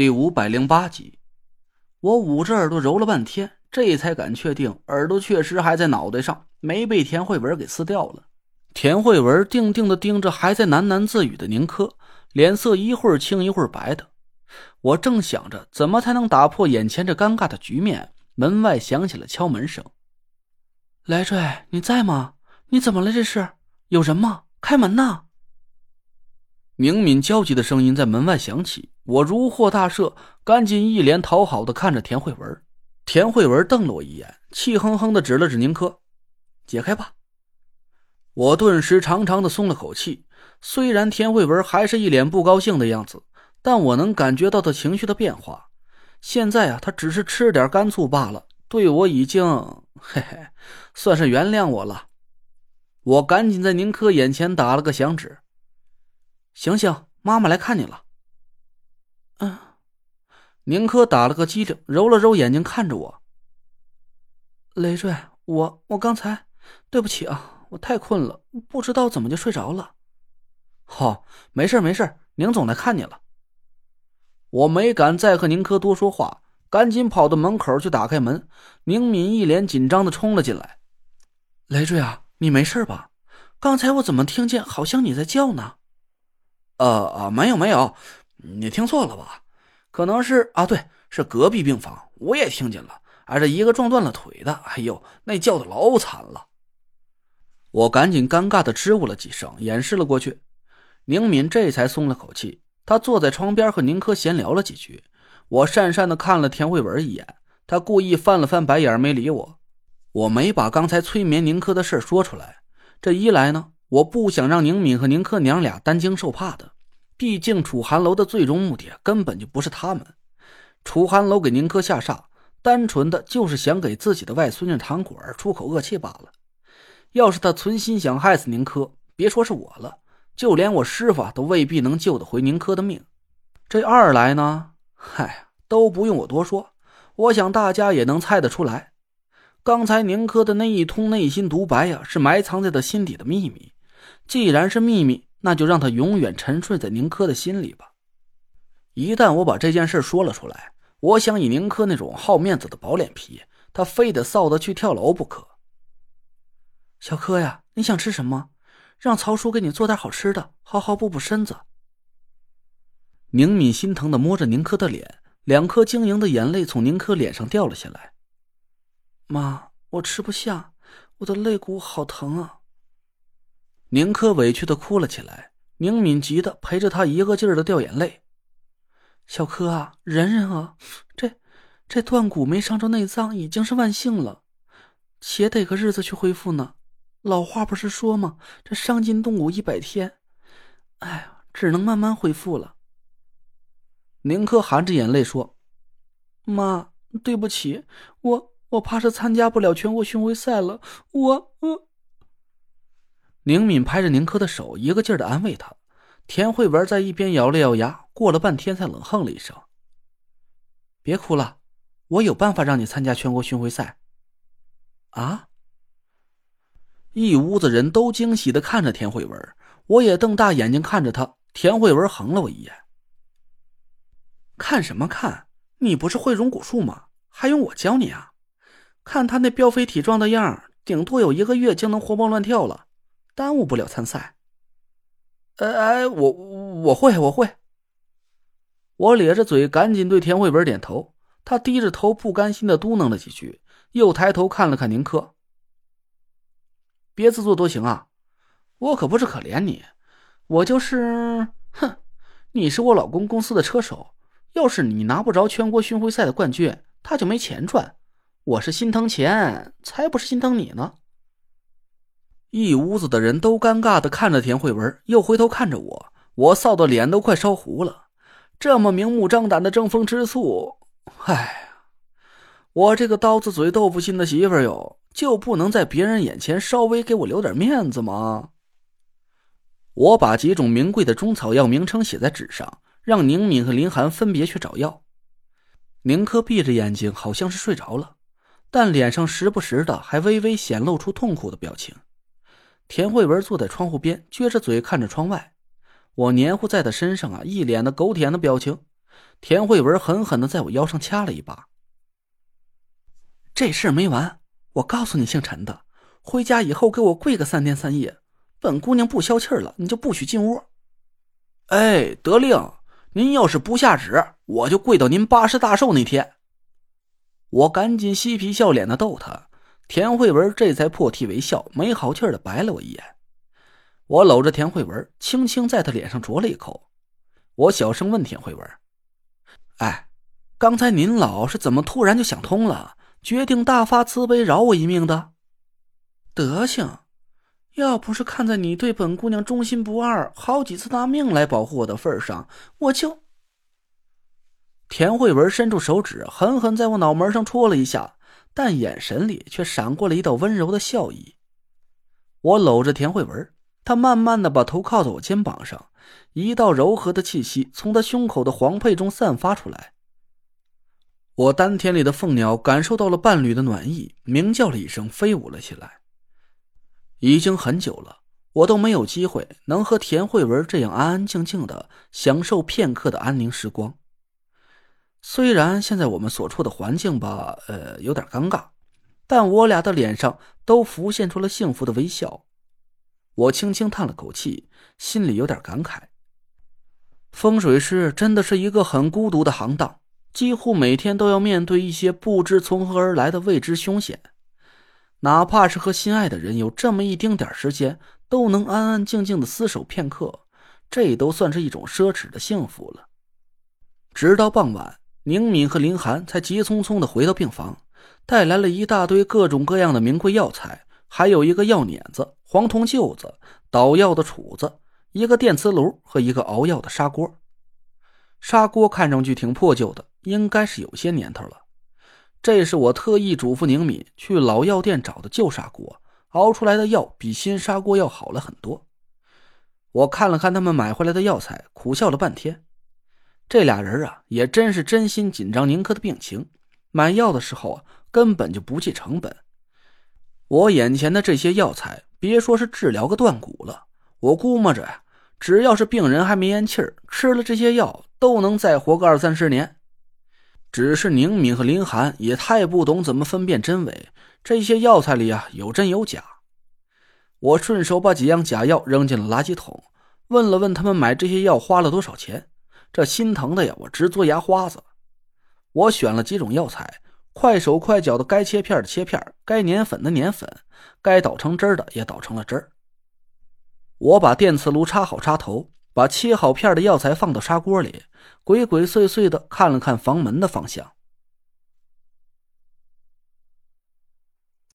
第五百零八集，我捂着耳朵揉了半天，这才敢确定耳朵确实还在脑袋上，没被田慧文给撕掉了。田慧文定定的盯着还在喃喃自语的宁珂，脸色一会儿青一会儿白的。我正想着怎么才能打破眼前这尴尬的局面，门外响起了敲门声。雷帅，你在吗？你怎么了？这是有人吗？开门呐！宁敏焦急的声音在门外响起，我如获大赦，赶紧一脸讨好的看着田慧文。田慧文瞪了我一眼，气哼哼的指了指宁珂：“解开吧。”我顿时长长的松了口气。虽然田慧文还是一脸不高兴的样子，但我能感觉到他情绪的变化。现在啊，他只是吃点干醋罢了，对我已经嘿嘿，算是原谅我了。我赶紧在宁珂眼前打了个响指。醒醒，妈妈来看你了。嗯，宁珂打了个激灵，揉了揉眼睛，看着我。累赘，我我刚才，对不起啊，我太困了，不知道怎么就睡着了。好，没事没事，宁总来看你了。我没敢再和宁珂多说话，赶紧跑到门口去打开门。宁敏一脸紧张的冲了进来。累赘啊，你没事吧？刚才我怎么听见好像你在叫呢？呃啊，没有没有，你听错了吧？可能是啊，对，是隔壁病房，我也听见了。挨着一个撞断了腿的，哎呦，那叫的老惨了。我赶紧尴尬的支吾了几声，掩饰了过去。宁敏这才松了口气，他坐在床边和宁珂闲聊了几句。我讪讪的看了田慧文一眼，他故意翻了翻白眼，没理我。我没把刚才催眠宁珂的事说出来，这一来呢。我不想让宁敏和宁珂娘俩担惊受怕的，毕竟楚寒楼的最终目的根本就不是他们。楚寒楼给宁珂下煞，单纯的就是想给自己的外孙女唐果儿出口恶气罢了。要是他存心想害死宁珂，别说是我了，就连我师傅都未必能救得回宁珂的命。这二来呢，嗨，都不用我多说，我想大家也能猜得出来，刚才宁珂的那一通内心独白呀，是埋藏在他心底的秘密。既然是秘密，那就让他永远沉睡在宁珂的心里吧。一旦我把这件事说了出来，我想以宁珂那种好面子的薄脸皮，他非得臊得去跳楼不可。小柯呀，你想吃什么？让曹叔给你做点好吃的，好好补补身子。宁敏心疼的摸着宁珂的脸，两颗晶莹的眼泪从宁珂脸上掉了下来。妈，我吃不下，我的肋骨好疼啊。宁珂委屈的哭了起来，宁敏急的陪着他一个劲儿的掉眼泪。小柯啊，忍忍啊，这这断骨没伤着内脏已经是万幸了，且得个日子去恢复呢。老话不是说吗？这伤筋动骨一百天，哎呀，只能慢慢恢复了。宁珂含着眼泪说：“妈，对不起，我我怕是参加不了全国巡回赛了，我我。”宁敏拍着宁珂的手，一个劲儿的安慰他。田慧文在一边咬了咬牙，过了半天才冷哼了一声：“别哭了，我有办法让你参加全国巡回赛。”啊！一屋子人都惊喜的看着田慧文，我也瞪大眼睛看着他。田慧文横了我一眼：“看什么看？你不是会融蛊术吗？还用我教你啊？看他那膘肥体壮的样顶多有一个月就能活蹦乱跳了。”耽误不了参赛。哎哎，我我会我会。我咧着嘴，赶紧对田慧文点头。他低着头，不甘心的嘟囔了几句，又抬头看了看宁珂。别自作多情啊！我可不是可怜你，我就是……哼，你是我老公公司的车手，要是你拿不着全国巡回赛的冠军，他就没钱赚。我是心疼钱，才不是心疼你呢。一屋子的人都尴尬的看着田慧文，又回头看着我，我臊的脸都快烧糊了。这么明目张胆的争风吃醋，哎，我这个刀子嘴豆腐心的媳妇儿哟，就不能在别人眼前稍微给我留点面子吗？我把几种名贵的中草药名称写在纸上，让宁敏和林寒分别去找药。宁珂闭着眼睛，好像是睡着了，但脸上时不时的还微微显露出痛苦的表情。田慧文坐在窗户边，撅着嘴看着窗外。我黏糊在他身上啊，一脸的狗舔的表情。田慧文狠狠的在我腰上掐了一把。这事没完，我告诉你，姓陈的，回家以后给我跪个三天三夜。本姑娘不消气了，你就不许进屋。哎，得令！您要是不下旨，我就跪到您八十大寿那天。我赶紧嬉皮笑脸的逗他，田慧文这才破涕为笑，没好气的白了我一眼。我搂着田慧文，轻轻在她脸上啄了一口。我小声问田慧文：“哎，刚才您老是怎么突然就想通了，决定大发慈悲饶我一命的？德行，要不是看在你对本姑娘忠心不二，好几次拿命来保护我的份上，我就……”田慧文伸出手指，狠狠在我脑门上戳了一下，但眼神里却闪过了一道温柔的笑意。我搂着田慧文，她慢慢的把头靠在我肩膀上，一道柔和的气息从她胸口的黄佩中散发出来。我丹田里的凤鸟感受到了伴侣的暖意，鸣叫了一声，飞舞了起来。已经很久了，我都没有机会能和田慧文这样安安静静的享受片刻的安宁时光。虽然现在我们所处的环境吧，呃，有点尴尬，但我俩的脸上都浮现出了幸福的微笑。我轻轻叹了口气，心里有点感慨。风水师真的是一个很孤独的行当，几乎每天都要面对一些不知从何而来的未知凶险。哪怕是和心爱的人有这么一丁点时间，都能安安静静的厮守片刻，这都算是一种奢侈的幸福了。直到傍晚。宁敏和林寒才急匆匆的回到病房，带来了一大堆各种各样的名贵药材，还有一个药碾子、黄铜臼子、捣药的杵子、一个电磁炉和一个熬药的砂锅。砂锅看上去挺破旧的，应该是有些年头了。这是我特意嘱咐宁敏去老药店找的旧砂锅，熬出来的药比新砂锅要好了很多。我看了看他们买回来的药材，苦笑了半天。这俩人啊，也真是真心紧张宁珂的病情。买药的时候啊，根本就不计成本。我眼前的这些药材，别说是治疗个断骨了，我估摸着呀，只要是病人还没咽气儿，吃了这些药都能再活个二三十年。只是宁敏和林寒也太不懂怎么分辨真伪，这些药材里啊有真有假。我顺手把几样假药扔进了垃圾桶，问了问他们买这些药花了多少钱。这心疼的呀，我直嘬牙花子。我选了几种药材，快手快脚的，该切片的切片，该粘粉的粘粉，该捣成汁的也捣成了汁儿。我把电磁炉插好插头，把切好片的药材放到砂锅里，鬼鬼祟祟的看了看房门的方向。